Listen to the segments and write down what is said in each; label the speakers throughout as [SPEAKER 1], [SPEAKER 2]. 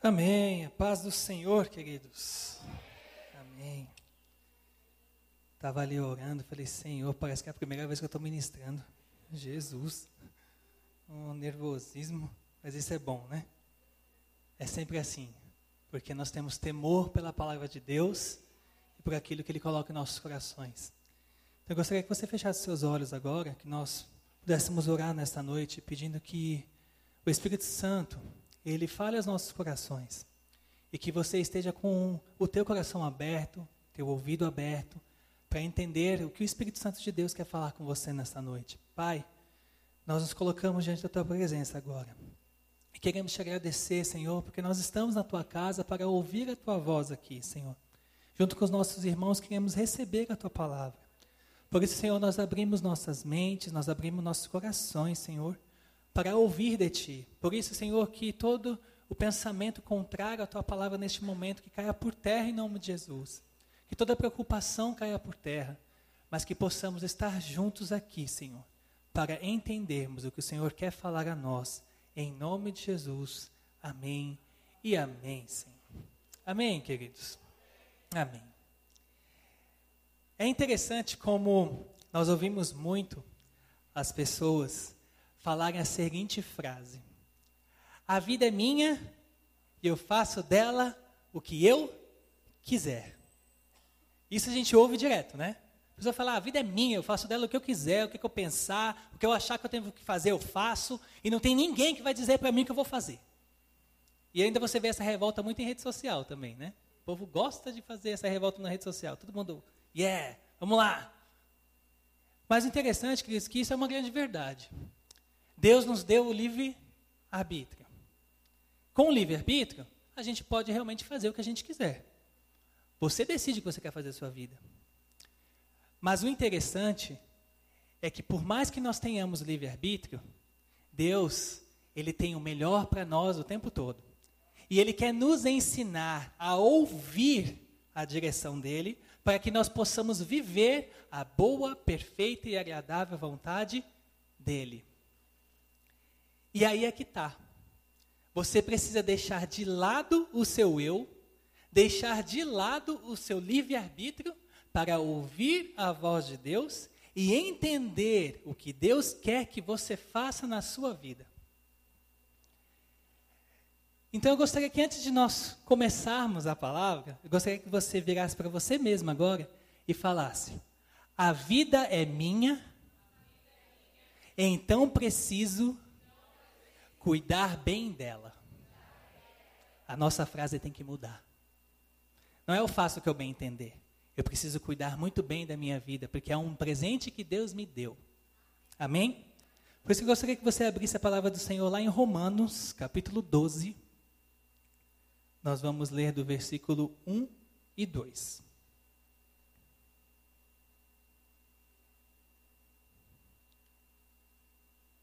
[SPEAKER 1] Amém. A paz do Senhor, queridos. Amém. Estava ali orando, falei, Senhor, parece que é a primeira vez que eu estou ministrando. Jesus. Um nervosismo, mas isso é bom, né? É sempre assim, porque nós temos temor pela palavra de Deus e por aquilo que Ele coloca em nossos corações. Então eu gostaria que você fechasse seus olhos agora, que nós pudéssemos orar nesta noite, pedindo que o Espírito Santo ele fale aos nossos corações. E que você esteja com o teu coração aberto, teu ouvido aberto, para entender o que o Espírito Santo de Deus quer falar com você nesta noite. Pai, nós nos colocamos diante da tua presença agora. E queremos te agradecer, Senhor, porque nós estamos na tua casa para ouvir a tua voz aqui, Senhor. Junto com os nossos irmãos, queremos receber a tua palavra. Por isso, Senhor, nós abrimos nossas mentes, nós abrimos nossos corações, Senhor, para ouvir de ti. Por isso, Senhor, que todo o pensamento contrário à tua palavra neste momento que caia por terra em nome de Jesus. Que toda preocupação caia por terra, mas que possamos estar juntos aqui, Senhor, para entendermos o que o Senhor quer falar a nós. Em nome de Jesus. Amém e amém, Senhor. Amém, queridos. Amém. É interessante como nós ouvimos muito as pessoas falarem a seguinte frase: A vida é minha e eu faço dela o que eu quiser. Isso a gente ouve direto, né? A pessoa fala: A vida é minha, eu faço dela o que eu quiser, o que eu pensar, o que eu achar que eu tenho que fazer, eu faço, e não tem ninguém que vai dizer para mim o que eu vou fazer. E ainda você vê essa revolta muito em rede social também, né? O povo gosta de fazer essa revolta na rede social. Todo mundo, yeah, vamos lá. Mas interessante, Cris, que isso é uma grande verdade. Deus nos deu o livre-arbítrio. Com o livre-arbítrio, a gente pode realmente fazer o que a gente quiser. Você decide o que você quer fazer a sua vida. Mas o interessante é que por mais que nós tenhamos livre-arbítrio, Deus, ele tem o melhor para nós o tempo todo. E ele quer nos ensinar a ouvir a direção dele, para que nós possamos viver a boa, perfeita e agradável vontade dele. E aí é que está. Você precisa deixar de lado o seu eu, deixar de lado o seu livre-arbítrio para ouvir a voz de Deus e entender o que Deus quer que você faça na sua vida. Então eu gostaria que antes de nós começarmos a palavra, eu gostaria que você virasse para você mesmo agora e falasse: A vida é minha, então preciso cuidar bem dela. A nossa frase tem que mudar. Não é eu faço o que eu bem entender. Eu preciso cuidar muito bem da minha vida, porque é um presente que Deus me deu. Amém? Por isso que eu gostaria que você abrisse a palavra do Senhor lá em Romanos, capítulo 12. Nós vamos ler do versículo 1 e 2.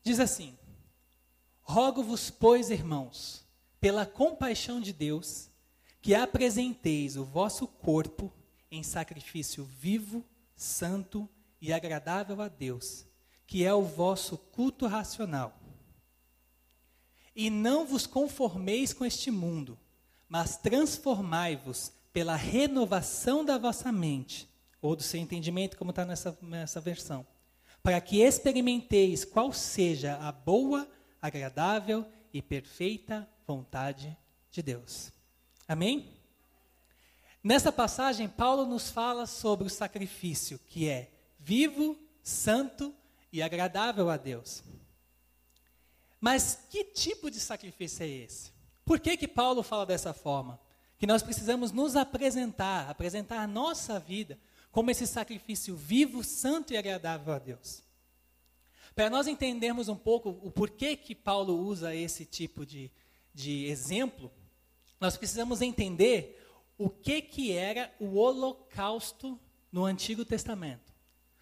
[SPEAKER 1] Diz assim: Rogo-vos, pois, irmãos, pela compaixão de Deus, que apresenteis o vosso corpo em sacrifício vivo, santo e agradável a Deus, que é o vosso culto racional. E não vos conformeis com este mundo, mas transformai-vos pela renovação da vossa mente, ou do seu entendimento, como está nessa, nessa versão, para que experimenteis qual seja a boa, agradável e perfeita vontade de Deus. Amém? Nessa passagem, Paulo nos fala sobre o sacrifício que é vivo, santo e agradável a Deus. Mas que tipo de sacrifício é esse? Por que, que Paulo fala dessa forma? Que nós precisamos nos apresentar, apresentar a nossa vida como esse sacrifício vivo, santo e agradável a Deus. Para nós entendermos um pouco o porquê que Paulo usa esse tipo de, de exemplo, nós precisamos entender o que, que era o holocausto no Antigo Testamento.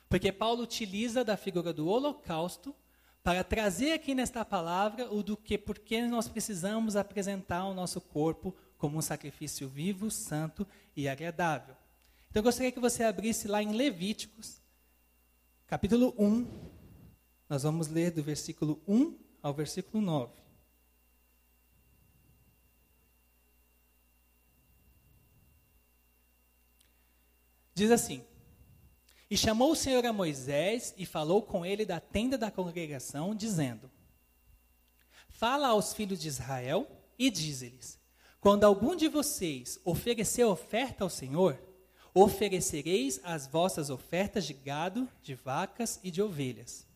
[SPEAKER 1] Porque Paulo utiliza da figura do holocausto para trazer aqui nesta palavra o do que porque nós precisamos apresentar o nosso corpo como um sacrifício vivo, santo e agradável. Então eu gostaria que você abrisse lá em Levíticos, capítulo 1, nós vamos ler do versículo 1 ao versículo 9. Diz assim: E chamou o Senhor a Moisés e falou com ele da tenda da congregação, dizendo: Fala aos filhos de Israel e diz-lhes: Quando algum de vocês oferecer oferta ao Senhor, oferecereis as vossas ofertas de gado, de vacas e de ovelhas.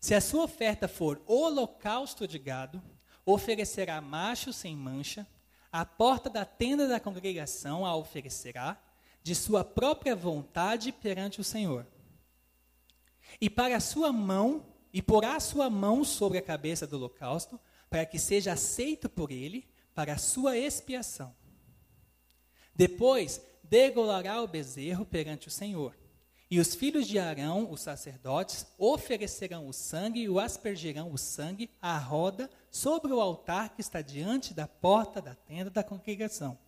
[SPEAKER 1] Se a sua oferta for holocausto de gado, oferecerá macho sem mancha, a porta da tenda da congregação a oferecerá, de sua própria vontade perante o Senhor. E para a sua mão, e porá a sua mão sobre a cabeça do holocausto, para que seja aceito por ele, para a sua expiação. Depois, degolará o bezerro perante o Senhor. E os filhos de Arão, os sacerdotes, oferecerão o sangue e o aspergirão o sangue à roda sobre o altar que está diante da porta da tenda da congregação.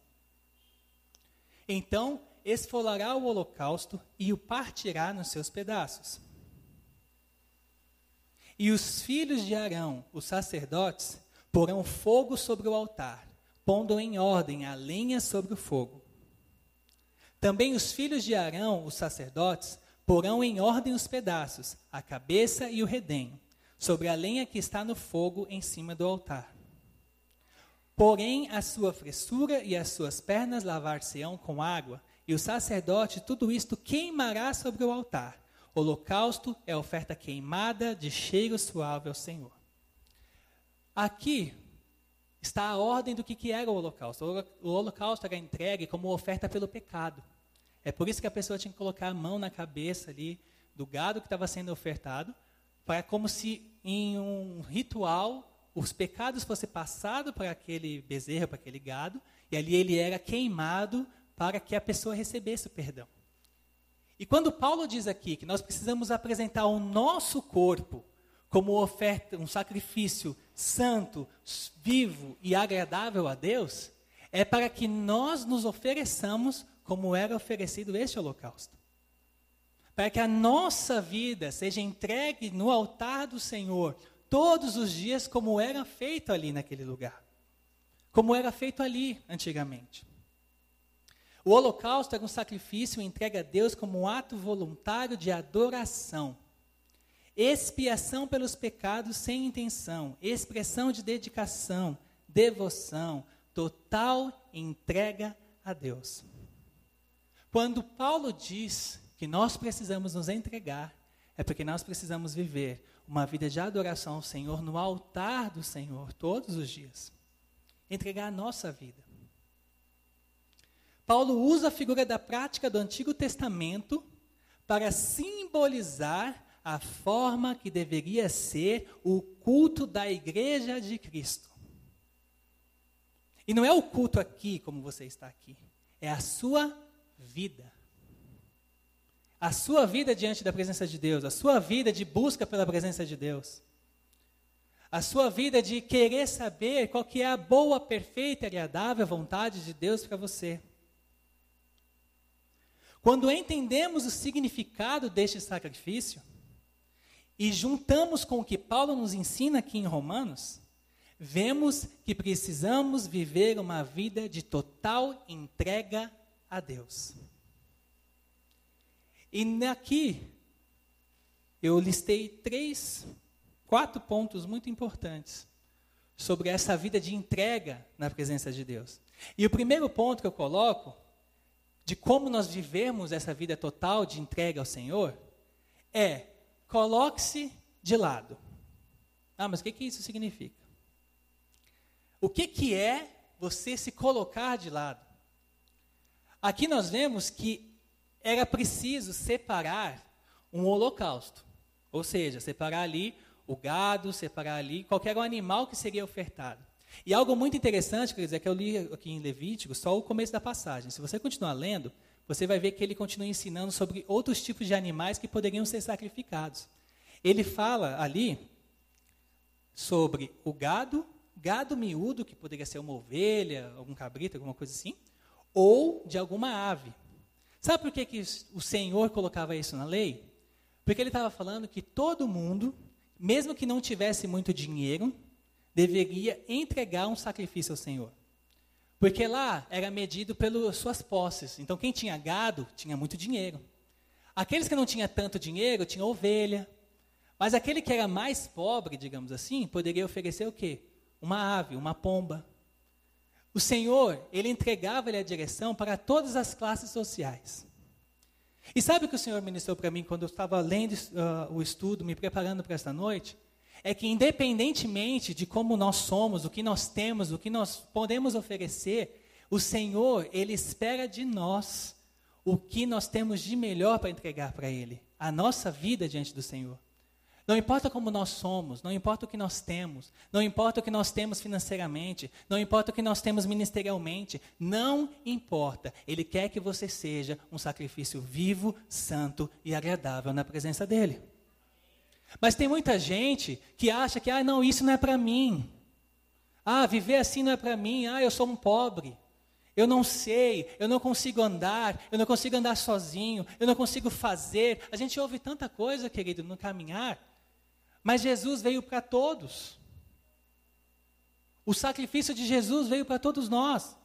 [SPEAKER 1] Então esfolará o holocausto e o partirá nos seus pedaços. E os filhos de Arão, os sacerdotes, porão fogo sobre o altar, pondo em ordem a lenha sobre o fogo. Também os filhos de Arão, os sacerdotes, porão em ordem os pedaços, a cabeça e o redenho, sobre a lenha que está no fogo em cima do altar. Porém, a sua fressura e as suas pernas lavar-se-ão com água, e o sacerdote tudo isto queimará sobre o altar. Holocausto é oferta queimada de cheiro suave ao Senhor. Aqui está a ordem do que, que era o holocausto. O holocausto era entregue como oferta pelo pecado. É por isso que a pessoa tinha que colocar a mão na cabeça ali do gado que estava sendo ofertado, para como se em um ritual os pecados fossem passados para aquele bezerro, para aquele gado, e ali ele era queimado para que a pessoa recebesse o perdão. E quando Paulo diz aqui que nós precisamos apresentar o nosso corpo como oferta, um sacrifício santo, vivo e agradável a Deus, é para que nós nos ofereçamos como era oferecido este holocausto. Para que a nossa vida seja entregue no altar do Senhor todos os dias, como era feito ali naquele lugar. Como era feito ali antigamente. O holocausto era um sacrifício entregue a Deus como um ato voluntário de adoração. Expiação pelos pecados sem intenção, expressão de dedicação, devoção, total entrega a Deus. Quando Paulo diz que nós precisamos nos entregar, é porque nós precisamos viver uma vida de adoração ao Senhor no altar do Senhor todos os dias. Entregar a nossa vida. Paulo usa a figura da prática do Antigo Testamento para simbolizar a forma que deveria ser o culto da igreja de Cristo. E não é o culto aqui, como você está aqui, é a sua vida. A sua vida diante da presença de Deus, a sua vida de busca pela presença de Deus. A sua vida de querer saber qual que é a boa, perfeita e agradável vontade de Deus para você. Quando entendemos o significado deste sacrifício e juntamos com o que Paulo nos ensina aqui em Romanos, vemos que precisamos viver uma vida de total entrega a Deus. E aqui eu listei três, quatro pontos muito importantes sobre essa vida de entrega na presença de Deus. E o primeiro ponto que eu coloco de como nós vivemos essa vida total de entrega ao Senhor é coloque-se de lado. Ah, mas o que, que isso significa? O que, que é você se colocar de lado? Aqui nós vemos que era preciso separar um holocausto. Ou seja, separar ali o gado, separar ali qualquer animal que seria ofertado. E algo muito interessante, quer dizer, que eu li aqui em Levítico só o começo da passagem. Se você continuar lendo, você vai ver que ele continua ensinando sobre outros tipos de animais que poderiam ser sacrificados. Ele fala ali sobre o gado, gado miúdo, que poderia ser uma ovelha, algum cabrito, alguma coisa assim, ou de alguma ave. Sabe por que, que o Senhor colocava isso na lei? Porque ele estava falando que todo mundo, mesmo que não tivesse muito dinheiro, deveria entregar um sacrifício ao Senhor. Porque lá era medido pelas suas posses. Então, quem tinha gado tinha muito dinheiro. Aqueles que não tinham tanto dinheiro tinham ovelha. Mas aquele que era mais pobre, digamos assim, poderia oferecer o quê? Uma ave, uma pomba. O Senhor, ele entregava-lhe a direção para todas as classes sociais. E sabe o que o Senhor ministrou para mim quando eu estava lendo uh, o estudo, me preparando para esta noite? É que independentemente de como nós somos, o que nós temos, o que nós podemos oferecer, o Senhor, ele espera de nós o que nós temos de melhor para entregar para ele, a nossa vida diante do Senhor. Não importa como nós somos, não importa o que nós temos, não importa o que nós temos financeiramente, não importa o que nós temos ministerialmente, não importa. Ele quer que você seja um sacrifício vivo, santo e agradável na presença dele. Mas tem muita gente que acha que, ah, não, isso não é para mim. Ah, viver assim não é para mim. Ah, eu sou um pobre. Eu não sei, eu não consigo andar, eu não consigo andar sozinho, eu não consigo fazer. A gente ouve tanta coisa, querido, no caminhar. Mas Jesus veio para todos. O sacrifício de Jesus veio para todos nós.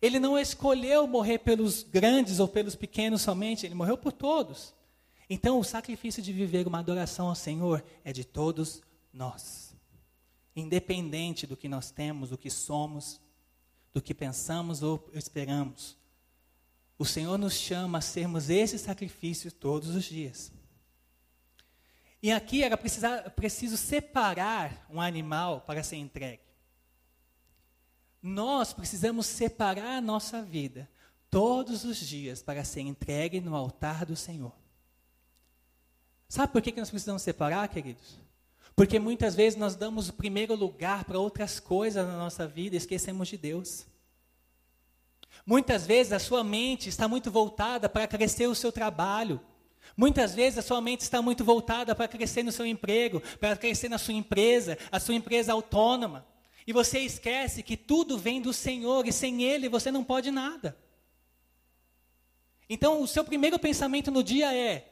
[SPEAKER 1] Ele não escolheu morrer pelos grandes ou pelos pequenos somente, ele morreu por todos. Então, o sacrifício de viver uma adoração ao Senhor é de todos nós. Independente do que nós temos, do que somos, do que pensamos ou esperamos. O Senhor nos chama a sermos esse sacrifício todos os dias. E aqui era precisar, preciso separar um animal para ser entregue. Nós precisamos separar a nossa vida todos os dias para ser entregue no altar do Senhor. Sabe por que, nós precisamos separar, queridos? Porque muitas vezes nós damos o primeiro lugar para outras coisas na nossa vida e esquecemos de Deus. Muitas vezes a sua mente está muito voltada para crescer o seu trabalho, Muitas vezes a sua mente está muito voltada para crescer no seu emprego, para crescer na sua empresa, a sua empresa autônoma. E você esquece que tudo vem do Senhor e sem Ele você não pode nada. Então, o seu primeiro pensamento no dia é: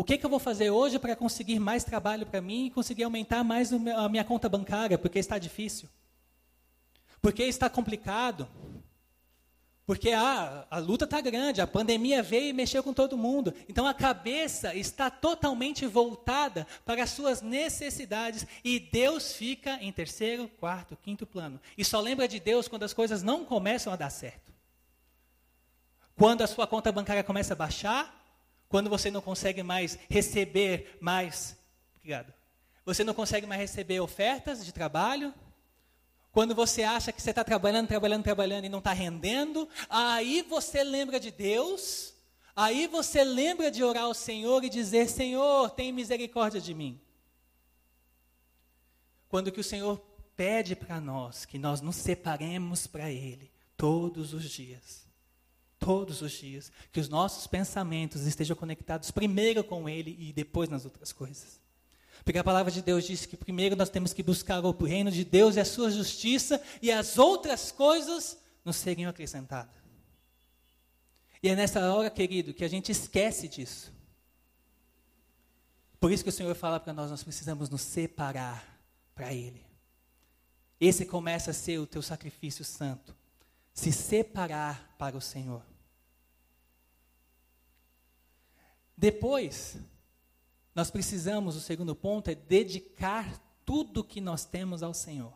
[SPEAKER 1] o que, que eu vou fazer hoje para conseguir mais trabalho para mim e conseguir aumentar mais a minha conta bancária, porque está difícil? Porque está complicado? Porque ah, a luta está grande, a pandemia veio e mexeu com todo mundo. Então a cabeça está totalmente voltada para as suas necessidades e Deus fica em terceiro, quarto, quinto plano. E só lembra de Deus quando as coisas não começam a dar certo. Quando a sua conta bancária começa a baixar, quando você não consegue mais receber mais. Obrigado. Você não consegue mais receber ofertas de trabalho, quando você acha que você está trabalhando, trabalhando, trabalhando e não está rendendo, aí você lembra de Deus, aí você lembra de orar ao Senhor e dizer: Senhor, tem misericórdia de mim. Quando que o Senhor pede para nós que nós nos separemos para Ele todos os dias. Todos os dias. Que os nossos pensamentos estejam conectados primeiro com Ele e depois nas outras coisas. Porque a palavra de Deus diz que primeiro nós temos que buscar o reino de Deus e a sua justiça, e as outras coisas nos seriam acrescentadas. E é nessa hora, querido, que a gente esquece disso. Por isso que o Senhor fala para nós, nós precisamos nos separar para Ele. Esse começa a ser o teu sacrifício santo. Se separar para o Senhor. Depois, nós precisamos, o segundo ponto é dedicar tudo que nós temos ao Senhor.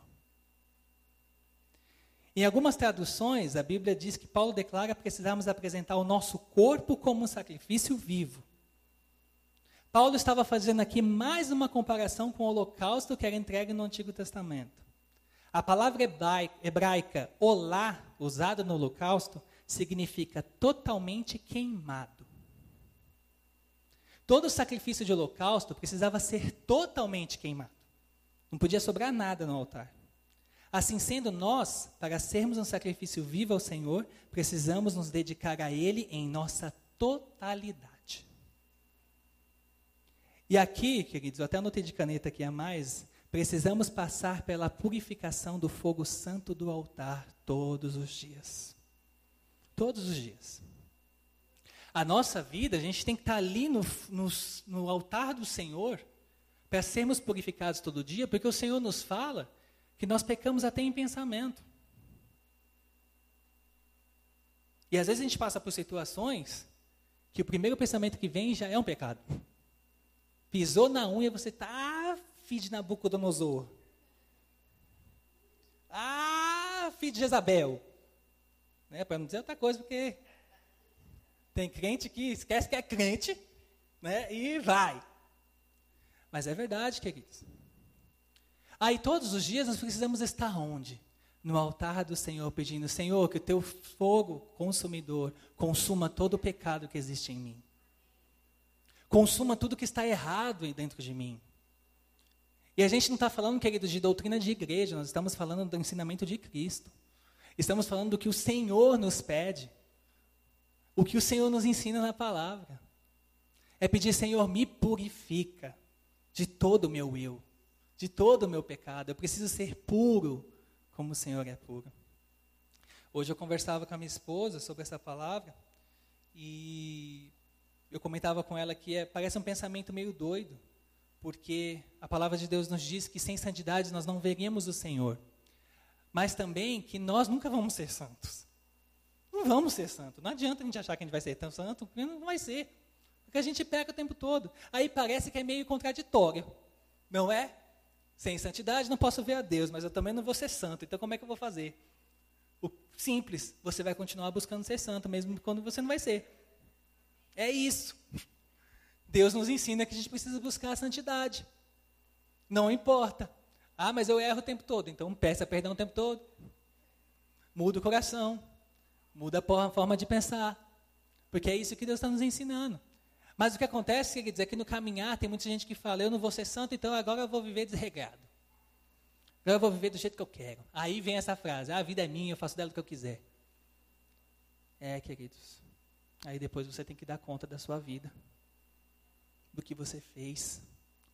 [SPEAKER 1] Em algumas traduções, a Bíblia diz que Paulo declara que precisamos apresentar o nosso corpo como um sacrifício vivo. Paulo estava fazendo aqui mais uma comparação com o holocausto que era entregue no Antigo Testamento. A palavra hebraica olá, usada no holocausto, significa totalmente queimado. Todo sacrifício de holocausto precisava ser totalmente queimado. Não podia sobrar nada no altar. Assim sendo, nós, para sermos um sacrifício vivo ao Senhor, precisamos nos dedicar a Ele em nossa totalidade. E aqui, queridos, eu até anotei de caneta aqui a mais, precisamos passar pela purificação do fogo santo do altar todos os dias. Todos os dias. A nossa vida, a gente tem que estar ali no, no, no altar do Senhor para sermos purificados todo dia, porque o Senhor nos fala que nós pecamos até em pensamento. E às vezes a gente passa por situações que o primeiro pensamento que vem já é um pecado. Pisou na unha, você tá filho de Nabucodonosor. Ah, filho de Jezabel. Né, Para não dizer outra coisa, porque tem crente que esquece que é crente né, e vai. Mas é verdade, queridos. Aí todos os dias nós precisamos estar onde? No altar do Senhor, pedindo: Senhor, que o teu fogo consumidor consuma todo o pecado que existe em mim. Consuma tudo que está errado dentro de mim. E a gente não está falando, queridos, de doutrina de igreja, nós estamos falando do ensinamento de Cristo. Estamos falando do que o Senhor nos pede. O que o Senhor nos ensina na palavra. É pedir, Senhor, me purifica de todo o meu eu, de todo o meu pecado. Eu preciso ser puro como o Senhor é puro. Hoje eu conversava com a minha esposa sobre essa palavra e eu comentava com ela que é, parece um pensamento meio doido, porque a palavra de Deus nos diz que sem santidade nós não veremos o Senhor, mas também que nós nunca vamos ser santos. Vamos ser santos. Não adianta a gente achar que a gente vai ser tão santo, não vai ser. Porque a gente peca o tempo todo. Aí parece que é meio contraditório. Não é? Sem santidade não posso ver a Deus, mas eu também não vou ser santo. Então como é que eu vou fazer? O simples, você vai continuar buscando ser santo, mesmo quando você não vai ser. É isso. Deus nos ensina que a gente precisa buscar a santidade. Não importa. Ah, mas eu erro o tempo todo. Então peça perdão o tempo todo. Muda o coração. Muda a forma de pensar. Porque é isso que Deus está nos ensinando. Mas o que acontece, quer dizer, é que no caminhar tem muita gente que fala, eu não vou ser santo, então agora eu vou viver desregado. Agora eu vou viver do jeito que eu quero. Aí vem essa frase, ah, a vida é minha, eu faço dela o que eu quiser. É, queridos. Aí depois você tem que dar conta da sua vida. Do que você fez,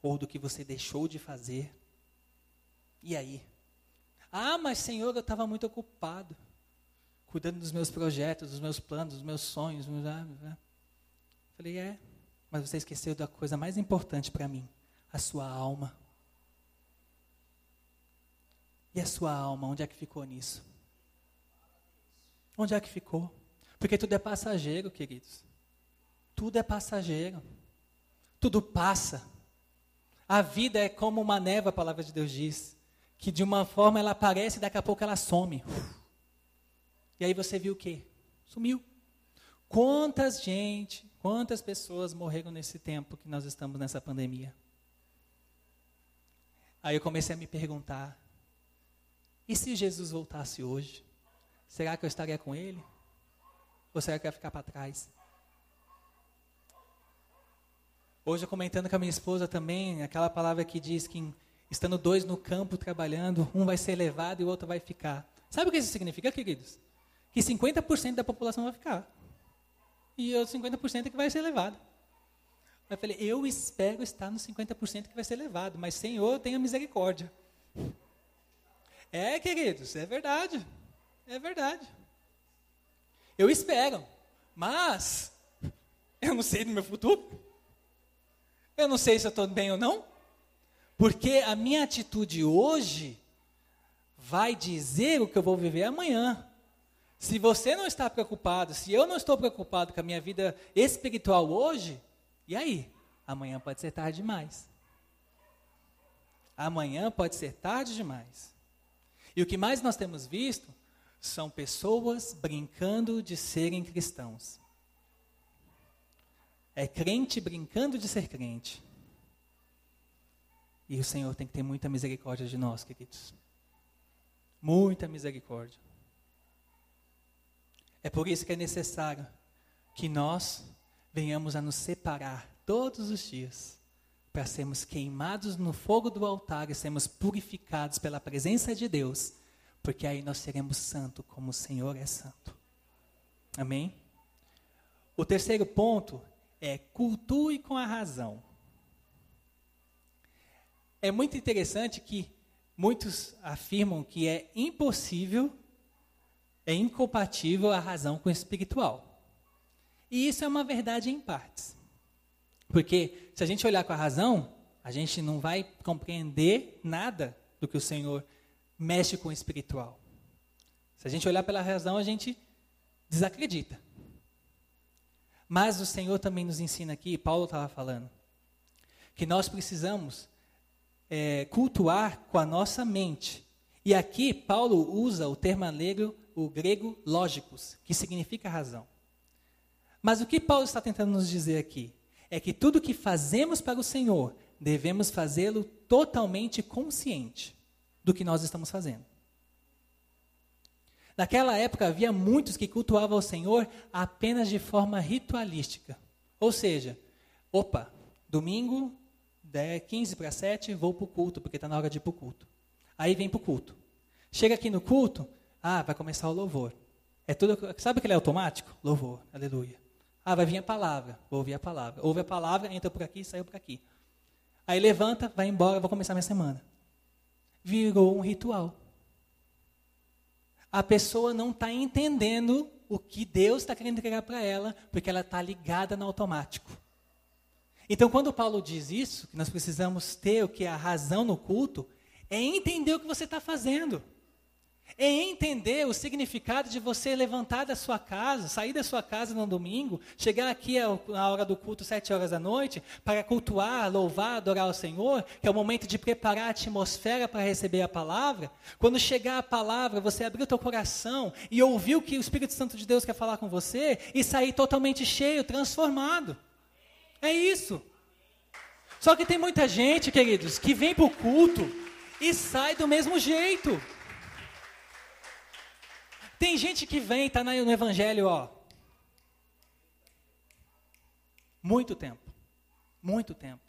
[SPEAKER 1] ou do que você deixou de fazer. E aí? Ah, mas Senhor, eu estava muito ocupado cuidando dos meus projetos, dos meus planos, dos meus sonhos. Falei, é, mas você esqueceu da coisa mais importante para mim, a sua alma. E a sua alma, onde é que ficou nisso? Onde é que ficou? Porque tudo é passageiro, queridos. Tudo é passageiro. Tudo passa. A vida é como uma neva, a palavra de Deus diz. Que de uma forma ela aparece e daqui a pouco ela some. E aí você viu o quê? Sumiu. Quantas gente, quantas pessoas morreram nesse tempo que nós estamos nessa pandemia? Aí eu comecei a me perguntar: e se Jesus voltasse hoje? Será que eu estaria com ele? Ou será que eu ia ficar para trás? Hoje, comentando com a minha esposa também, aquela palavra que diz que estando dois no campo trabalhando, um vai ser levado e o outro vai ficar. Sabe o que isso significa, queridos? Que 50% da população vai ficar. E os 50% é que vai ser levado. Eu falei, eu espero estar nos 50% que vai ser levado, mas Senhor, tenha misericórdia. É, queridos, é verdade. É verdade. Eu espero, mas eu não sei do meu futuro. Eu não sei se eu estou bem ou não. Porque a minha atitude hoje vai dizer o que eu vou viver amanhã. Se você não está preocupado, se eu não estou preocupado com a minha vida espiritual hoje, e aí? Amanhã pode ser tarde demais. Amanhã pode ser tarde demais. E o que mais nós temos visto são pessoas brincando de serem cristãos. É crente brincando de ser crente. E o Senhor tem que ter muita misericórdia de nós, queridos. Muita misericórdia. É por isso que é necessário que nós venhamos a nos separar todos os dias para sermos queimados no fogo do altar e sermos purificados pela presença de Deus, porque aí nós seremos santos como o Senhor é santo. Amém? O terceiro ponto é cultue com a razão. É muito interessante que muitos afirmam que é impossível é incompatível a razão com o espiritual. E isso é uma verdade em partes. Porque se a gente olhar com a razão, a gente não vai compreender nada do que o Senhor mexe com o espiritual. Se a gente olhar pela razão, a gente desacredita. Mas o Senhor também nos ensina aqui, Paulo estava falando, que nós precisamos é, cultuar com a nossa mente. E aqui Paulo usa o termo grego, o grego lógicos, que significa razão. Mas o que Paulo está tentando nos dizer aqui é que tudo que fazemos para o Senhor devemos fazê-lo totalmente consciente do que nós estamos fazendo. Naquela época havia muitos que cultuavam o Senhor apenas de forma ritualística. Ou seja, opa, domingo, 10, 15 para 7, vou para o culto, porque está na hora de ir para o culto. Aí vem para o culto. Chega aqui no culto, ah, vai começar o louvor. É tudo, sabe aquele automático? Louvor, aleluia. Ah, vai vir a palavra, vou ouvir a palavra. Ouve a palavra, entra por aqui, saiu por aqui. Aí levanta, vai embora, vou começar minha semana. Virou um ritual a pessoa não está entendendo o que Deus está querendo entregar para ela, porque ela está ligada no automático. Então, quando Paulo diz isso, que nós precisamos ter o que é a razão no culto, é entender o que você está fazendo é entender o significado de você levantar da sua casa, sair da sua casa no domingo, chegar aqui na hora do culto, sete horas da noite, para cultuar, louvar, adorar o Senhor, que é o momento de preparar a atmosfera para receber a palavra. Quando chegar a palavra, você abrir o teu coração e ouvir o que o Espírito Santo de Deus quer falar com você e sair totalmente cheio, transformado. É isso. Só que tem muita gente, queridos, que vem para o culto e sai do mesmo jeito. Tem gente que vem, está no Evangelho, ó. Muito tempo. Muito tempo.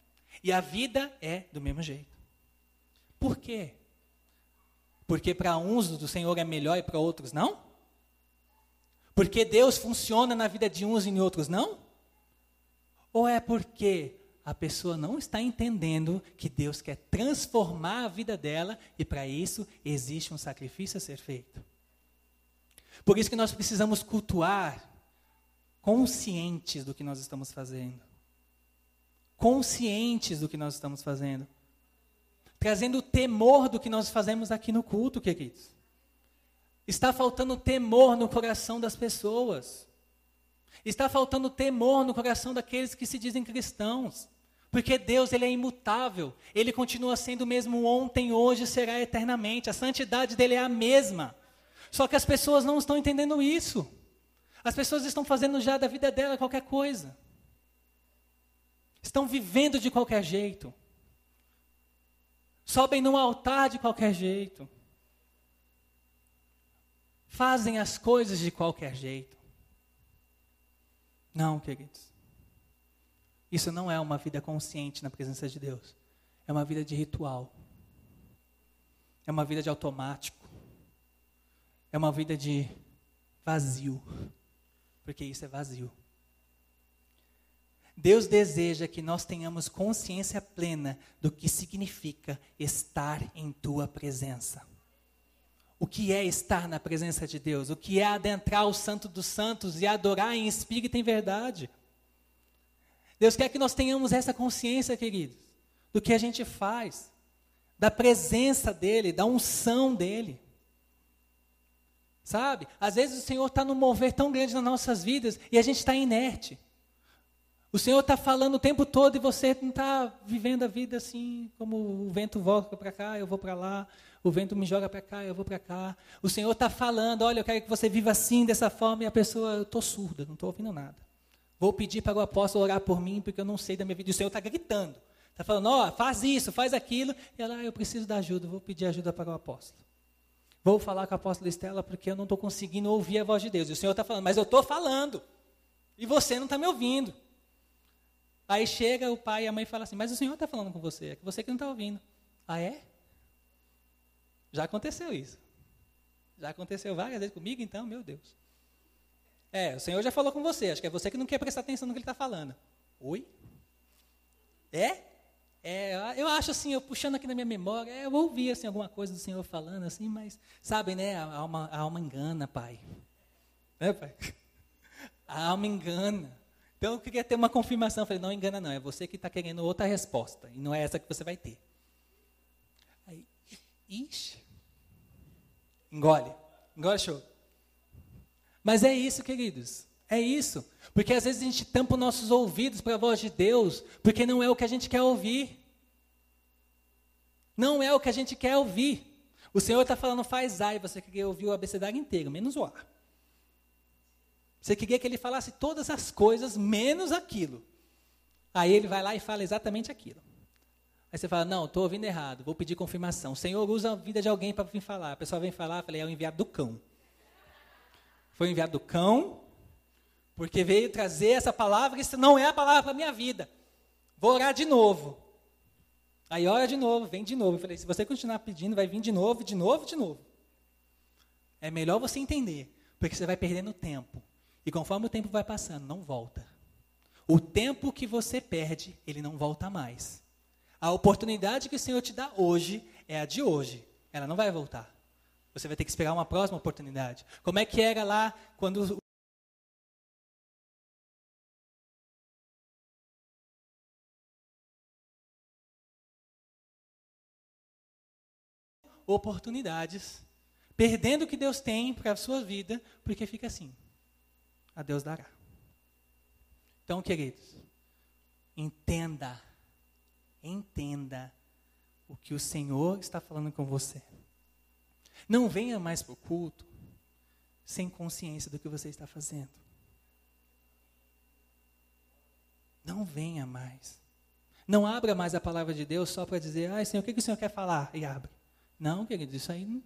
[SPEAKER 1] E a vida é do mesmo jeito. Por quê? Porque para uns do Senhor é melhor e para outros não? Porque Deus funciona na vida de uns e em outros não? Ou é porque a pessoa não está entendendo que Deus quer transformar a vida dela e para isso existe um sacrifício a ser feito? Por isso que nós precisamos cultuar conscientes do que nós estamos fazendo. Conscientes do que nós estamos fazendo. Trazendo temor do que nós fazemos aqui no culto, queridos. Está faltando temor no coração das pessoas. Está faltando temor no coração daqueles que se dizem cristãos. Porque Deus ele é imutável. Ele continua sendo o mesmo ontem, hoje, será eternamente. A santidade dele é a mesma. Só que as pessoas não estão entendendo isso. As pessoas estão fazendo já da vida dela qualquer coisa. Estão vivendo de qualquer jeito. Sobem no altar de qualquer jeito. Fazem as coisas de qualquer jeito. Não, queridos. Isso não é uma vida consciente na presença de Deus. É uma vida de ritual. É uma vida de automático é uma vida de vazio, porque isso é vazio. Deus deseja que nós tenhamos consciência plena do que significa estar em tua presença. O que é estar na presença de Deus? O que é adentrar o Santo dos Santos e adorar em espírito e em verdade? Deus quer que nós tenhamos essa consciência, queridos, do que a gente faz, da presença dEle, da unção dEle. Sabe? Às vezes o Senhor está num mover tão grande nas nossas vidas e a gente está inerte. O Senhor está falando o tempo todo e você não está vivendo a vida assim, como o vento volta para cá, eu vou para lá, o vento me joga para cá, eu vou para cá. O Senhor está falando, olha, eu quero que você viva assim, dessa forma, e a pessoa, eu estou surda, não estou ouvindo nada. Vou pedir para o apóstolo orar por mim, porque eu não sei da minha vida. O Senhor está gritando. Está falando, ó, oh, faz isso, faz aquilo. E ela, ah, eu preciso da ajuda, vou pedir ajuda para o apóstolo. Vou falar com a apóstola Estela porque eu não estou conseguindo ouvir a voz de Deus. E o Senhor está falando, mas eu estou falando. E você não está me ouvindo. Aí chega o pai e a mãe fala assim, mas o Senhor está falando com você, é você que não está ouvindo. Ah, é? Já aconteceu isso. Já aconteceu várias vezes comigo, então, meu Deus. É, o Senhor já falou com você, acho que é você que não quer prestar atenção no que ele está falando. Oi? É? É, eu acho assim, eu puxando aqui na minha memória, eu ouvi assim, alguma coisa do Senhor falando assim, mas, sabe, né, a alma, a alma engana, pai. Né, pai? A alma engana. Então eu queria ter uma confirmação. Eu falei, não engana não, é você que está querendo outra resposta, e não é essa que você vai ter. Aí, ixi. Engole, engole show. Mas é isso, queridos. É isso. Porque às vezes a gente tampa os nossos ouvidos para a voz de Deus, porque não é o que a gente quer ouvir. Não é o que a gente quer ouvir. O Senhor está falando, faz A, e você queria ouvir o abecedário inteiro, menos o A. Você queria que ele falasse todas as coisas, menos aquilo. Aí ele vai lá e fala exatamente aquilo. Aí você fala, não, estou ouvindo errado, vou pedir confirmação. O Senhor usa a vida de alguém para vir falar. A pessoa vem falar, eu falei, é o enviado do cão. Foi enviado do cão, porque veio trazer essa palavra, isso não é a palavra para a minha vida. Vou orar de novo. Aí ora de novo, vem de novo. Eu falei, se você continuar pedindo, vai vir de novo, de novo, de novo. É melhor você entender, porque você vai perdendo tempo. E conforme o tempo vai passando, não volta. O tempo que você perde, ele não volta mais. A oportunidade que o Senhor te dá hoje é a de hoje. Ela não vai voltar. Você vai ter que esperar uma próxima oportunidade. Como é que era lá quando oportunidades, perdendo o que Deus tem para a sua vida, porque fica assim: a Deus dará. Então, queridos, entenda, entenda o que o Senhor está falando com você. Não venha mais para o culto sem consciência do que você está fazendo. Não venha mais. Não abra mais a palavra de Deus só para dizer, ai Senhor, o que, que o Senhor quer falar? E abre. Não, querido, isso aí não.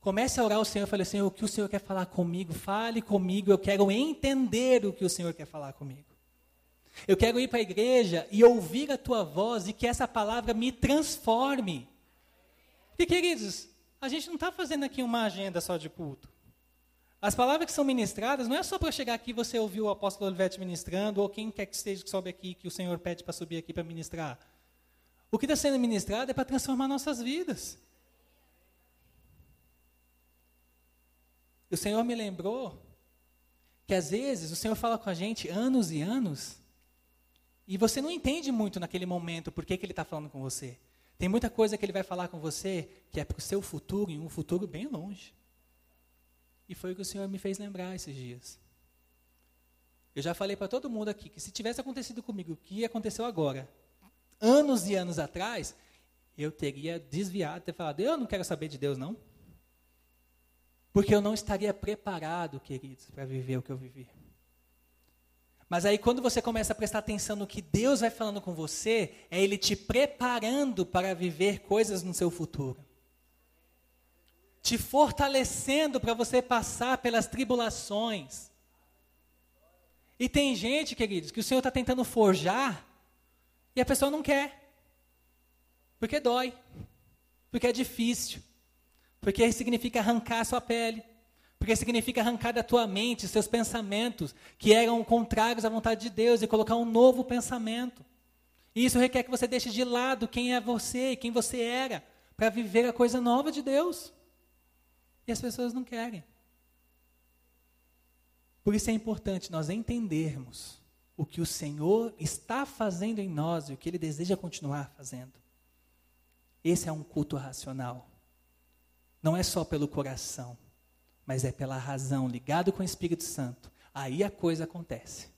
[SPEAKER 1] Comece a orar ao Senhor e fale, Senhor, o que o Senhor quer falar comigo? Fale comigo, eu quero entender o que o Senhor quer falar comigo. Eu quero ir para a igreja e ouvir a tua voz e que essa palavra me transforme. Porque, queridos, a gente não está fazendo aqui uma agenda só de culto. As palavras que são ministradas não é só para chegar aqui e você ouvir o apóstolo Olivete ministrando, ou quem quer que esteja que sobe aqui, que o Senhor pede para subir aqui para ministrar. O que está sendo ministrado é para transformar nossas vidas. O Senhor me lembrou que às vezes o Senhor fala com a gente anos e anos, e você não entende muito naquele momento por que, que Ele está falando com você. Tem muita coisa que ele vai falar com você que é para o seu futuro, em um futuro bem longe. E foi o que o Senhor me fez lembrar esses dias. Eu já falei para todo mundo aqui que se tivesse acontecido comigo o que aconteceu agora, anos e anos atrás, eu teria desviado, ter falado, eu não quero saber de Deus não. Porque eu não estaria preparado, queridos, para viver o que eu vivi. Mas aí quando você começa a prestar atenção no que Deus vai falando com você, é Ele te preparando para viver coisas no seu futuro. Te fortalecendo para você passar pelas tribulações. E tem gente, queridos, que o Senhor está tentando forjar e a pessoa não quer. Porque dói. Porque é difícil. Porque significa arrancar a sua pele. Porque significa arrancar da tua mente seus pensamentos que eram contrários à vontade de Deus e colocar um novo pensamento. E isso requer que você deixe de lado quem é você e quem você era para viver a coisa nova de Deus. E as pessoas não querem. Por isso é importante nós entendermos o que o Senhor está fazendo em nós e o que Ele deseja continuar fazendo. Esse é um culto racional. Não é só pelo coração mas é pela razão, ligado com o Espírito Santo. Aí a coisa acontece.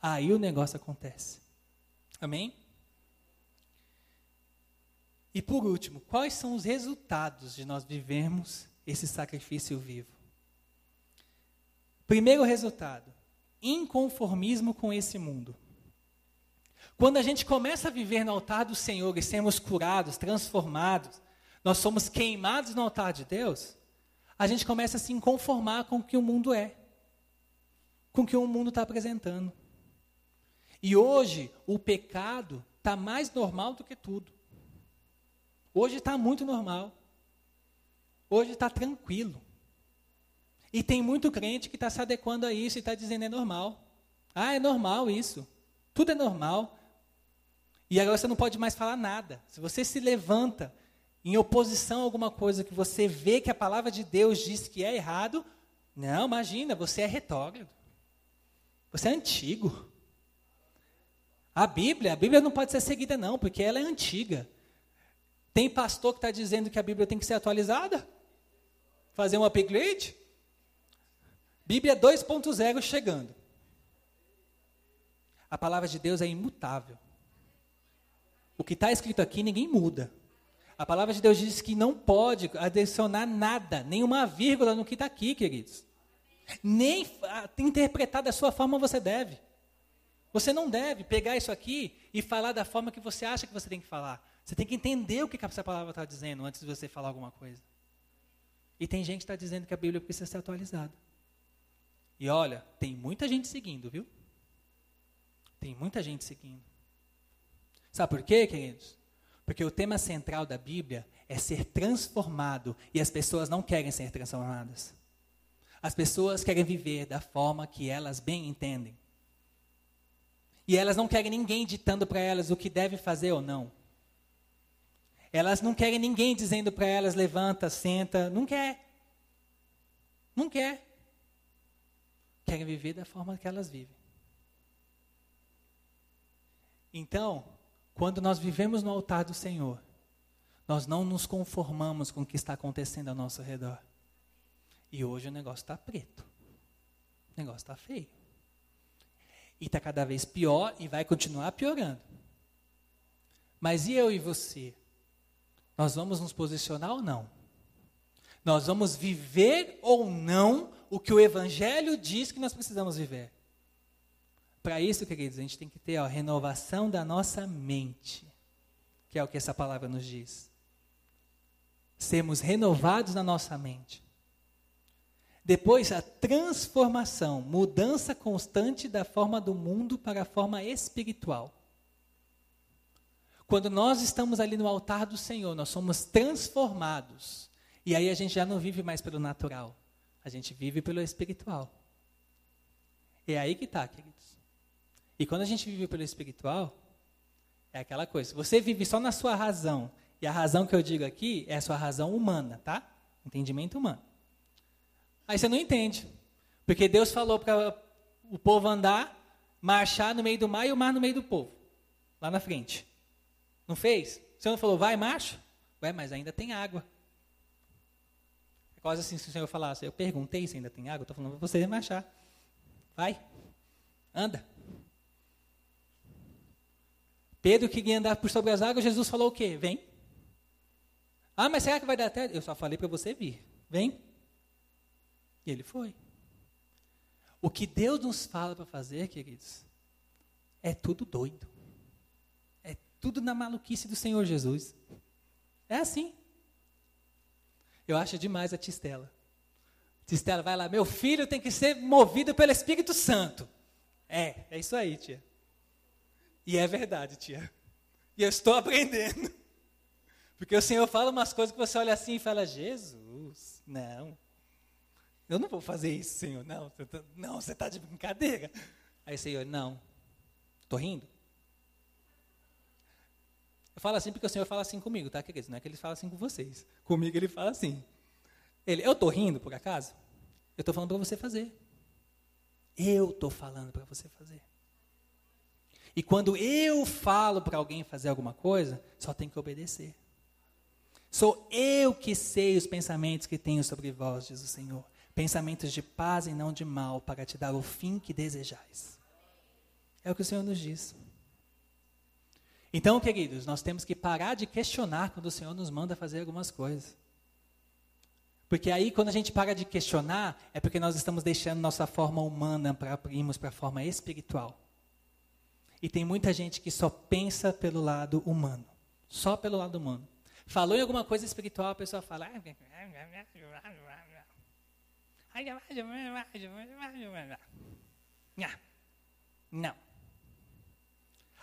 [SPEAKER 1] Aí o negócio acontece. Amém? E por último, quais são os resultados de nós vivermos esse sacrifício vivo? Primeiro resultado: inconformismo com esse mundo. Quando a gente começa a viver no altar do Senhor e sermos curados, transformados, nós somos queimados no altar de Deus, a gente começa a se conformar com o que o mundo é, com o que o mundo está apresentando. E hoje, o pecado está mais normal do que tudo. Hoje está muito normal. Hoje está tranquilo. E tem muito crente que está se adequando a isso e está dizendo é normal. Ah, é normal isso. Tudo é normal. E agora você não pode mais falar nada. Se você se levanta em oposição a alguma coisa que você vê que a palavra de Deus diz que é errado, não, imagina, você é retrógrado. Você é antigo. A Bíblia, a Bíblia não pode ser seguida não, porque ela é antiga. Tem pastor que está dizendo que a Bíblia tem que ser atualizada? fazer um upgrade? Bíblia 2.0 chegando. A palavra de Deus é imutável. O que está escrito aqui ninguém muda. A palavra de Deus diz que não pode adicionar nada, nenhuma vírgula no que está aqui, queridos. Nem interpretar da sua forma você deve. Você não deve pegar isso aqui e falar da forma que você acha que você tem que falar. Você tem que entender o que essa palavra está dizendo antes de você falar alguma coisa. E tem gente que está dizendo que a Bíblia precisa ser atualizada. E olha, tem muita gente seguindo, viu? Tem muita gente seguindo. Sabe por quê, queridos? Porque o tema central da Bíblia é ser transformado e as pessoas não querem ser transformadas. As pessoas querem viver da forma que elas bem entendem. E elas não querem ninguém ditando para elas o que deve fazer ou não. Elas não querem ninguém dizendo para elas levanta, senta, não quer. Não quer. Querem viver da forma que elas vivem. Então, quando nós vivemos no altar do Senhor, nós não nos conformamos com o que está acontecendo ao nosso redor. E hoje o negócio está preto. O negócio está feio. E está cada vez pior e vai continuar piorando. Mas e eu e você? Nós vamos nos posicionar ou não? Nós vamos viver ou não o que o Evangelho diz que nós precisamos viver? Para isso, queridos, a gente tem que ter a renovação da nossa mente, que é o que essa palavra nos diz. Sermos renovados na nossa mente. Depois, a transformação, mudança constante da forma do mundo para a forma espiritual. Quando nós estamos ali no altar do Senhor, nós somos transformados. E aí a gente já não vive mais pelo natural, a gente vive pelo espiritual. É aí que está, queridos. E quando a gente vive pelo espiritual, é aquela coisa. Você vive só na sua razão, e a razão que eu digo aqui é a sua razão humana, tá? Entendimento humano. Aí você não entende. Porque Deus falou para o povo andar, marchar no meio do mar e o mar no meio do povo. Lá na frente. Não fez? Senhor não falou, vai, marcha? Ué, mas ainda tem água. Quase assim se o Senhor falasse, eu perguntei se ainda tem água, estou falando para você marchar. Vai, anda. Pedro queria andar por sobre as águas, Jesus falou o quê? Vem. Ah, mas será que vai dar até? Eu só falei para você vir. Vem. E ele foi. O que Deus nos fala para fazer, queridos, é tudo doido. É tudo na maluquice do Senhor Jesus. É assim. Eu acho demais a Tistela. Tistela vai lá, meu filho tem que ser movido pelo Espírito Santo. É, é isso aí, tia. E é verdade, tia. E eu estou aprendendo. Porque o Senhor fala umas coisas que você olha assim e fala, Jesus, não. Eu não vou fazer isso, Senhor. Não, tá, não, você está de brincadeira. Aí, Senhor, não. Estou rindo? Eu falo assim porque o Senhor fala assim comigo, tá, queridos? Não é que ele fala assim com vocês. Comigo ele fala assim. Ele, eu estou rindo, por acaso? Eu estou falando para você fazer. Eu estou falando para você fazer. E quando eu falo para alguém fazer alguma coisa, só tem que obedecer. Sou eu que sei os pensamentos que tenho sobre vós, diz o Senhor pensamentos de paz e não de mal, para te dar o fim que desejais. É o que o Senhor nos diz. Então, queridos, nós temos que parar de questionar quando o Senhor nos manda fazer algumas coisas. Porque aí, quando a gente para de questionar, é porque nós estamos deixando nossa forma humana para irmos para a forma espiritual. E tem muita gente que só pensa pelo lado humano. Só pelo lado humano. Falou em alguma coisa espiritual, a pessoa fala. Não.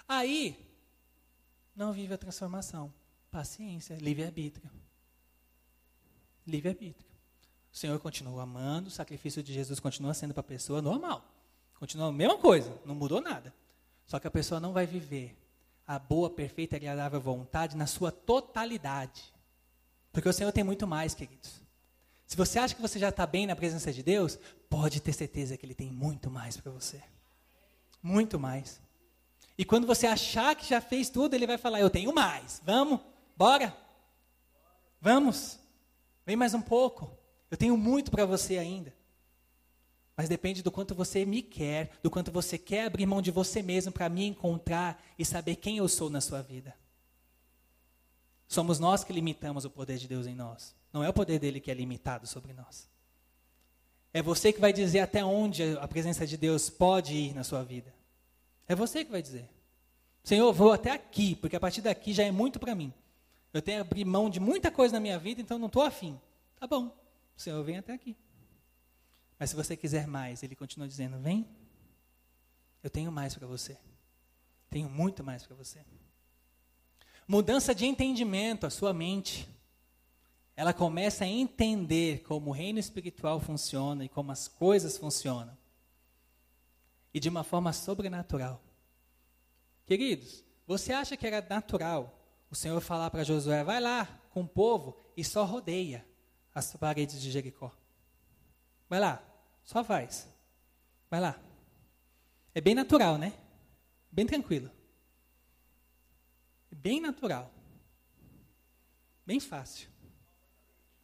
[SPEAKER 1] Aí, não vive a transformação. Paciência, livre-arbítrio. Livre-arbítrio. O Senhor continua amando, o sacrifício de Jesus continua sendo para a pessoa normal. Continua a mesma coisa, não mudou nada. Só que a pessoa não vai viver a boa, perfeita e agradável vontade na sua totalidade. Porque o Senhor tem muito mais, queridos. Se você acha que você já está bem na presença de Deus, pode ter certeza que Ele tem muito mais para você. Muito mais. E quando você achar que já fez tudo, Ele vai falar: Eu tenho mais. Vamos, bora. Vamos. Vem mais um pouco. Eu tenho muito para você ainda. Mas depende do quanto você me quer, do quanto você quer abrir mão de você mesmo para me encontrar e saber quem eu sou na sua vida. Somos nós que limitamos o poder de Deus em nós. Não é o poder dele que é limitado sobre nós. É você que vai dizer até onde a presença de Deus pode ir na sua vida. É você que vai dizer. Senhor, vou até aqui, porque a partir daqui já é muito para mim. Eu tenho que abrir mão de muita coisa na minha vida, então não estou afim. Tá bom, o Senhor vem até aqui. Mas se você quiser mais, Ele continua dizendo: vem, eu tenho mais para você. Tenho muito mais para você. Mudança de entendimento, a sua mente. Ela começa a entender como o reino espiritual funciona e como as coisas funcionam. E de uma forma sobrenatural. Queridos, você acha que era natural o Senhor falar para Josué: vai lá com o povo e só rodeia as paredes de Jericó? Vai lá, só faz. Vai lá. É bem natural, né? Bem tranquilo. Bem natural. Bem fácil.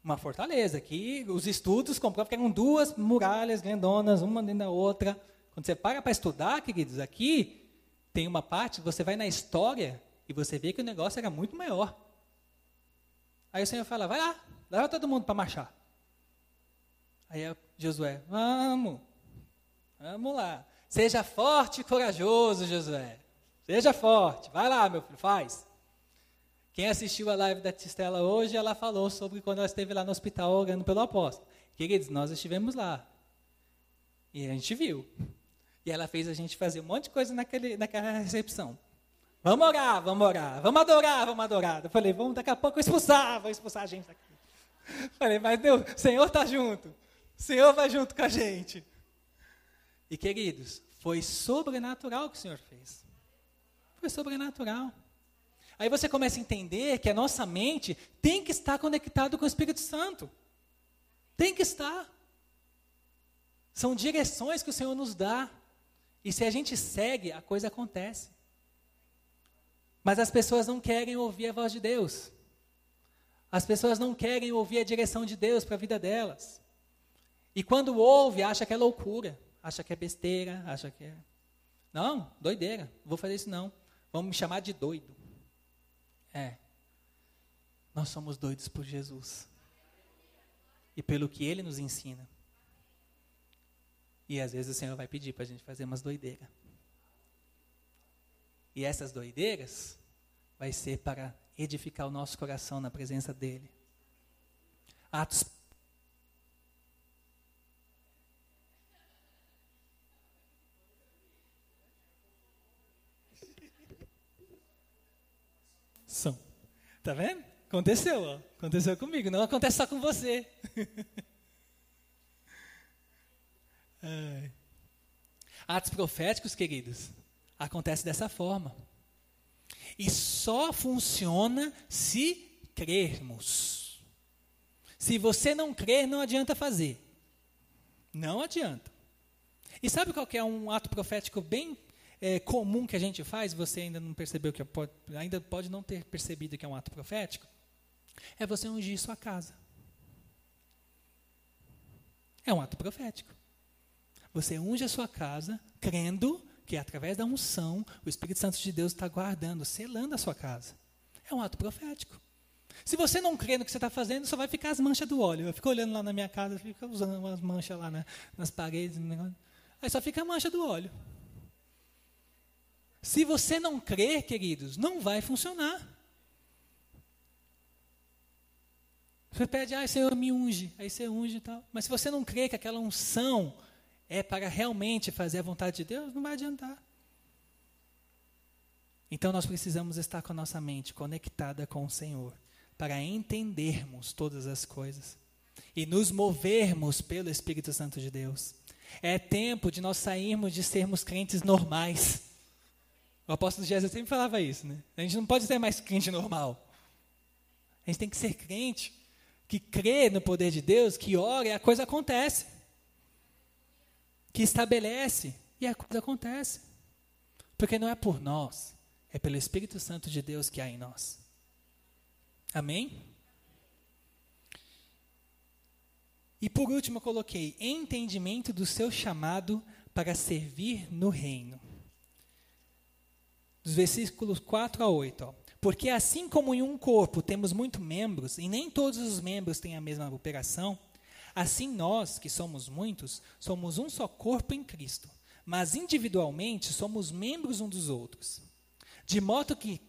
[SPEAKER 1] Uma fortaleza, que os estudos comprovam que eram duas muralhas grandonas, uma dentro da outra. Quando você para para estudar, queridos, aqui tem uma parte, você vai na história e você vê que o negócio era muito maior. Aí o Senhor fala, vai lá, leva todo mundo para marchar. Aí Josué, vamos, vamos lá. Seja forte e corajoso, Josué. Seja forte, vai lá, meu filho, faz. Quem assistiu a live da Tistela hoje, ela falou sobre quando ela esteve lá no hospital orando pelo apóstolo. Queridos, nós estivemos lá. E a gente viu. E ela fez a gente fazer um monte de coisa naquele, naquela recepção. Vamos orar, vamos orar, vamos adorar, vamos adorar. Eu falei, vamos daqui a pouco expulsar, vou expulsar a gente daqui. Falei, mas Deus, o Senhor está junto. O Senhor vai junto com a gente. E queridos, foi sobrenatural o que o Senhor fez. Foi sobrenatural. Aí você começa a entender que a nossa mente tem que estar conectada com o Espírito Santo. Tem que estar. São direções que o Senhor nos dá. E se a gente segue, a coisa acontece. Mas as pessoas não querem ouvir a voz de Deus. As pessoas não querem ouvir a direção de Deus para a vida delas. E quando ouve, acha que é loucura, acha que é besteira, acha que é. Não, doideira, não vou fazer isso não. Vamos me chamar de doido. É. Nós somos doidos por Jesus. E pelo que ele nos ensina. E às vezes o Senhor vai pedir para a gente fazer umas doideiras. E essas doideiras vai ser para edificar o nosso coração na presença dEle. Atos São. Tá vendo? Aconteceu, ó. Aconteceu comigo. Não acontece só com você. Atos proféticos, queridos, acontece dessa forma. E só funciona se crermos. Se você não crer, não adianta fazer. Não adianta. E sabe qual que é um ato profético bem é, comum que a gente faz? Você ainda não percebeu que pode, ainda pode não ter percebido que é um ato profético? É você ungir sua casa. É um ato profético. Você unge a sua casa, crendo que através da unção, o Espírito Santo de Deus está guardando, selando a sua casa. É um ato profético. Se você não crê no que você está fazendo, só vai ficar as manchas do óleo. Eu fico olhando lá na minha casa, fico usando umas manchas lá na, nas paredes. Aí só fica a mancha do óleo. Se você não crer, queridos, não vai funcionar. Você pede, ah, Senhor, me unge. Aí você unge e tal. Mas se você não crê que aquela unção é para realmente fazer a vontade de Deus, não vai adiantar. Então nós precisamos estar com a nossa mente conectada com o Senhor, para entendermos todas as coisas e nos movermos pelo Espírito Santo de Deus. É tempo de nós sairmos de sermos crentes normais. O apóstolo Jesus sempre falava isso, né? A gente não pode ser mais crente normal. A gente tem que ser crente que crê no poder de Deus, que ora e a coisa acontece que estabelece e a coisa acontece. Porque não é por nós, é pelo Espírito Santo de Deus que há em nós. Amém? E por último eu coloquei entendimento do seu chamado para servir no reino. Dos versículos 4 a 8. Ó. Porque assim como em um corpo temos muitos membros, e nem todos os membros têm a mesma operação, assim nós, que somos muitos, somos um só corpo em Cristo, mas individualmente somos membros uns dos outros. De modo que,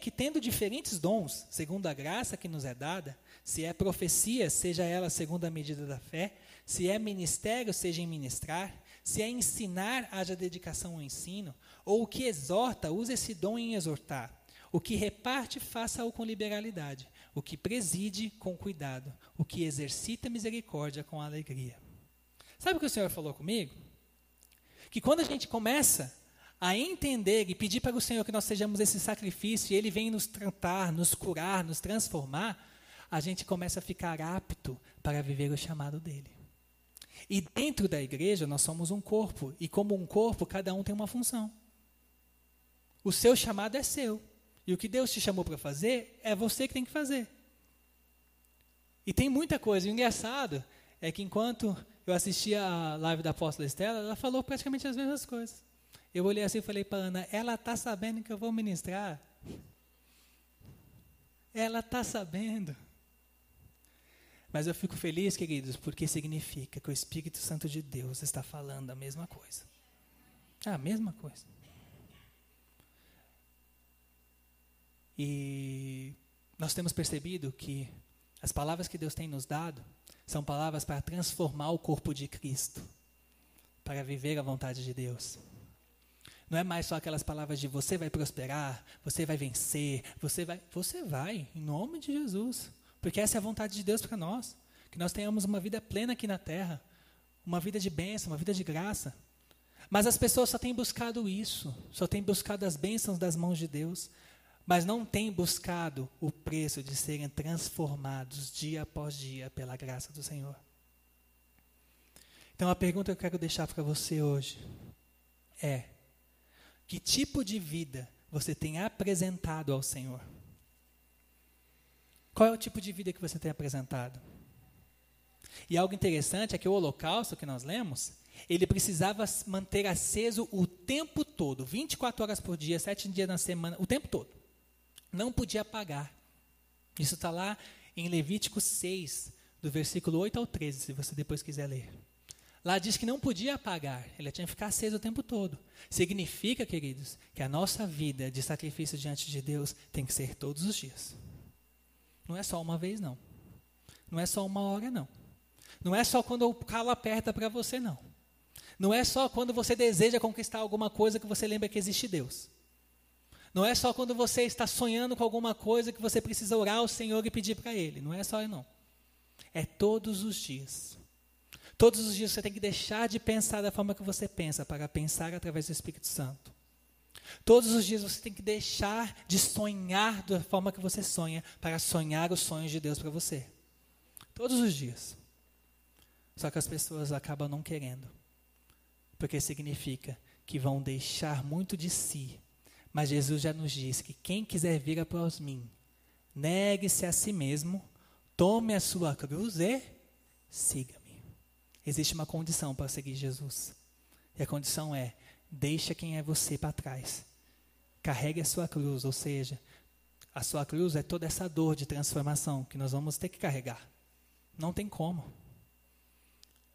[SPEAKER 1] que tendo diferentes dons, segundo a graça que nos é dada, se é profecia, seja ela segundo a medida da fé, se é ministério, seja em ministrar, se é ensinar, haja dedicação ao ensino, ou o que exorta, use esse dom em exortar. O que reparte, faça-o com liberalidade. O que preside, com cuidado. O que exercita misericórdia, com alegria. Sabe o que o Senhor falou comigo? Que quando a gente começa a entender e pedir para o Senhor que nós sejamos esse sacrifício, e Ele vem nos tratar, nos curar, nos transformar, a gente começa a ficar apto para viver o chamado dele. E dentro da igreja nós somos um corpo, e como um corpo, cada um tem uma função. O seu chamado é seu. E o que Deus te chamou para fazer é você que tem que fazer. E tem muita coisa. E o engraçado é que enquanto eu assistia a live da apóstola Estela, ela falou praticamente as mesmas coisas. Eu olhei assim e falei para Ana, ela está sabendo que eu vou ministrar. Ela está sabendo. Mas eu fico feliz, queridos, porque significa que o Espírito Santo de Deus está falando a mesma coisa. a mesma coisa. E nós temos percebido que as palavras que Deus tem nos dado são palavras para transformar o corpo de Cristo, para viver a vontade de Deus. Não é mais só aquelas palavras de você vai prosperar, você vai vencer, você vai. Você vai, em nome de Jesus. Porque essa é a vontade de Deus para nós. Que nós tenhamos uma vida plena aqui na terra. Uma vida de bênção, uma vida de graça. Mas as pessoas só têm buscado isso. Só têm buscado as bênçãos das mãos de Deus. Mas não têm buscado o preço de serem transformados dia após dia pela graça do Senhor. Então a pergunta que eu quero deixar para você hoje é: que tipo de vida você tem apresentado ao Senhor? Qual é o tipo de vida que você tem apresentado? E algo interessante é que o holocausto que nós lemos, ele precisava manter aceso o tempo todo, 24 horas por dia, 7 dias na semana, o tempo todo. Não podia apagar. Isso está lá em Levítico 6, do versículo 8 ao 13, se você depois quiser ler. Lá diz que não podia apagar, ele tinha que ficar aceso o tempo todo. Significa, queridos, que a nossa vida de sacrifício diante de Deus tem que ser todos os dias. Não é só uma vez, não. Não é só uma hora, não. Não é só quando o calo aperta para você, não. Não é só quando você deseja conquistar alguma coisa que você lembra que existe Deus. Não é só quando você está sonhando com alguma coisa que você precisa orar ao Senhor e pedir para Ele. Não é só, não. É todos os dias. Todos os dias você tem que deixar de pensar da forma que você pensa para pensar através do Espírito Santo. Todos os dias você tem que deixar de sonhar da forma que você sonha para sonhar os sonhos de Deus para você. Todos os dias. Só que as pessoas acabam não querendo. Porque significa que vão deixar muito de si. Mas Jesus já nos diz que quem quiser vir após mim, negue-se a si mesmo, tome a sua cruz e siga-me. Existe uma condição para seguir Jesus. E a condição é Deixa quem é você para trás. Carregue a sua cruz, ou seja, a sua cruz é toda essa dor de transformação que nós vamos ter que carregar. Não tem como.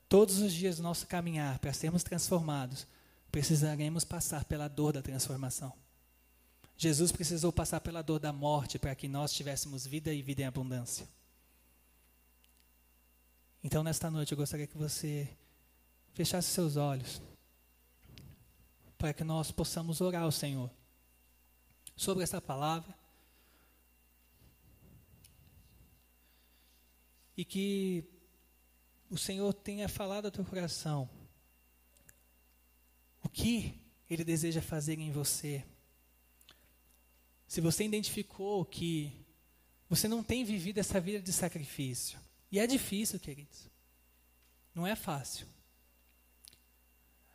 [SPEAKER 1] Todos os dias do nosso caminhar, para sermos transformados, precisaremos passar pela dor da transformação. Jesus precisou passar pela dor da morte para que nós tivéssemos vida e vida em abundância. Então, nesta noite, eu gostaria que você fechasse seus olhos para que nós possamos orar ao Senhor sobre essa palavra. E que o Senhor tenha falado ao teu coração o que Ele deseja fazer em você. Se você identificou que você não tem vivido essa vida de sacrifício, e é difícil, queridos, não é fácil.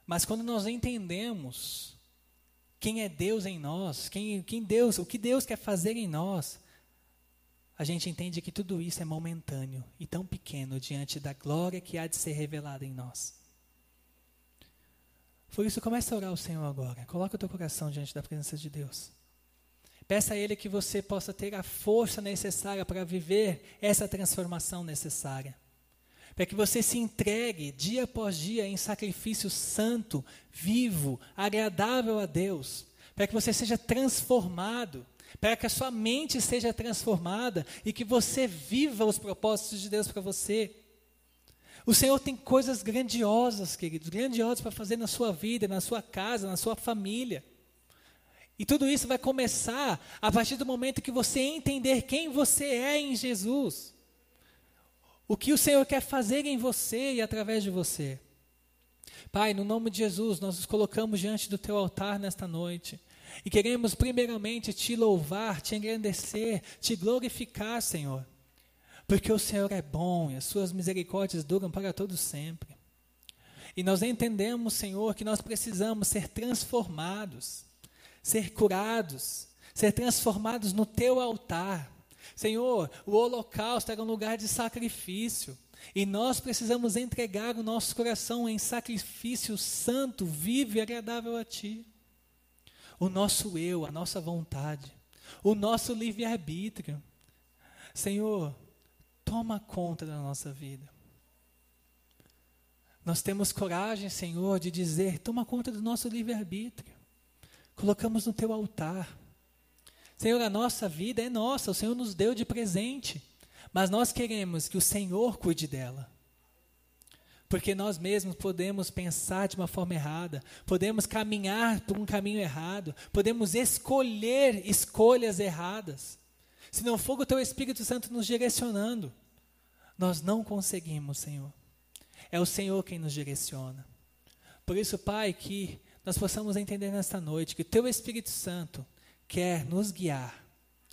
[SPEAKER 1] Mas quando nós entendemos quem é Deus em nós, quem, quem Deus, o que Deus quer fazer em nós, a gente entende que tudo isso é momentâneo e tão pequeno diante da glória que há de ser revelada em nós. Por isso, comece a orar ao Senhor agora. Coloque o teu coração diante da presença de Deus. Peça a Ele que você possa ter a força necessária para viver essa transformação necessária. Para que você se entregue dia após dia em sacrifício santo, vivo, agradável a Deus. Para que você seja transformado. Para que a sua mente seja transformada e que você viva os propósitos de Deus para você. O Senhor tem coisas grandiosas, queridos, grandiosas para fazer na sua vida, na sua casa, na sua família. E tudo isso vai começar a partir do momento que você entender quem você é em Jesus. O que o Senhor quer fazer em você e através de você. Pai, no nome de Jesus, nós nos colocamos diante do teu altar nesta noite. E queremos, primeiramente, te louvar, te engrandecer, te glorificar, Senhor. Porque o Senhor é bom e as suas misericórdias duram para todos sempre. E nós entendemos, Senhor, que nós precisamos ser transformados ser curados, ser transformados no teu altar. Senhor, o holocausto era um lugar de sacrifício. E nós precisamos entregar o nosso coração em sacrifício santo, vivo e agradável a Ti. O nosso eu, a nossa vontade, o nosso livre-arbítrio. Senhor, toma conta da nossa vida. Nós temos coragem, Senhor, de dizer: toma conta do nosso livre-arbítrio colocamos no teu altar. Senhor, a nossa vida é nossa, o Senhor nos deu de presente, mas nós queremos que o Senhor cuide dela. Porque nós mesmos podemos pensar de uma forma errada, podemos caminhar por um caminho errado, podemos escolher escolhas erradas. Se não for o teu Espírito Santo nos direcionando, nós não conseguimos, Senhor. É o Senhor quem nos direciona. Por isso, Pai, que nós possamos entender nesta noite que o Teu Espírito Santo quer nos guiar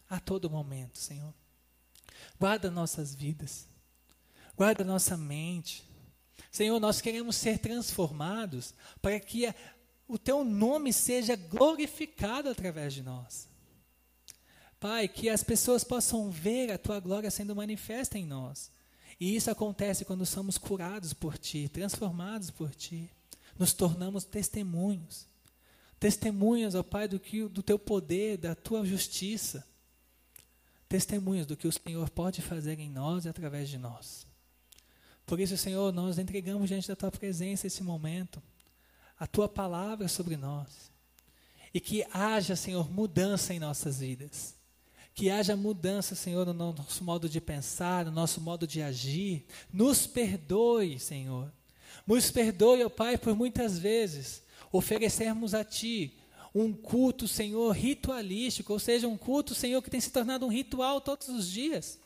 [SPEAKER 1] a todo momento, Senhor. Guarda nossas vidas, guarda nossa mente. Senhor, nós queremos ser transformados para que a, o Teu nome seja glorificado através de nós. Pai, que as pessoas possam ver a Tua glória sendo manifesta em nós. E isso acontece quando somos curados por Ti, transformados por Ti nos tornamos testemunhos. Testemunhas, ó Pai, do, que, do teu poder, da tua justiça. Testemunhas do que o Senhor pode fazer em nós e através de nós. Por isso, Senhor, nós entregamos diante da tua presença esse momento, a tua palavra sobre nós. E que haja, Senhor, mudança em nossas vidas. Que haja mudança, Senhor, no nosso modo de pensar, no nosso modo de agir. Nos perdoe, Senhor nos perdoe, ó Pai, por muitas vezes oferecermos a Ti um culto, Senhor, ritualístico, ou seja, um culto, Senhor, que tem se tornado um ritual todos os dias.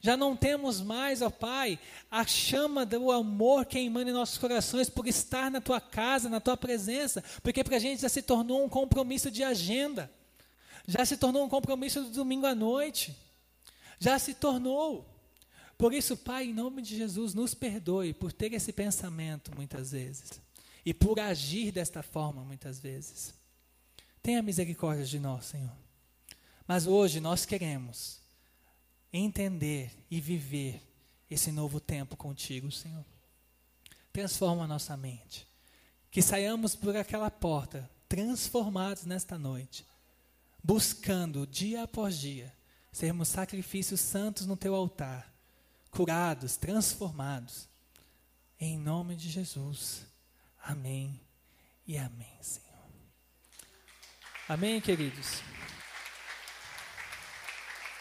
[SPEAKER 1] Já não temos mais, ó Pai, a chama do amor queimando em nossos corações por estar na Tua casa, na Tua presença, porque para a gente já se tornou um compromisso de agenda, já se tornou um compromisso do domingo à noite, já se tornou. Por isso, Pai, em nome de Jesus, nos perdoe por ter esse pensamento muitas vezes e por agir desta forma muitas vezes. Tenha misericórdia de nós, Senhor. Mas hoje nós queremos entender e viver esse novo tempo contigo, Senhor. Transforma a nossa mente. Que saiamos por aquela porta transformados nesta noite, buscando dia após dia sermos sacrifícios santos no teu altar curados, transformados. Em nome de Jesus. Amém e amém, Senhor. Amém, queridos.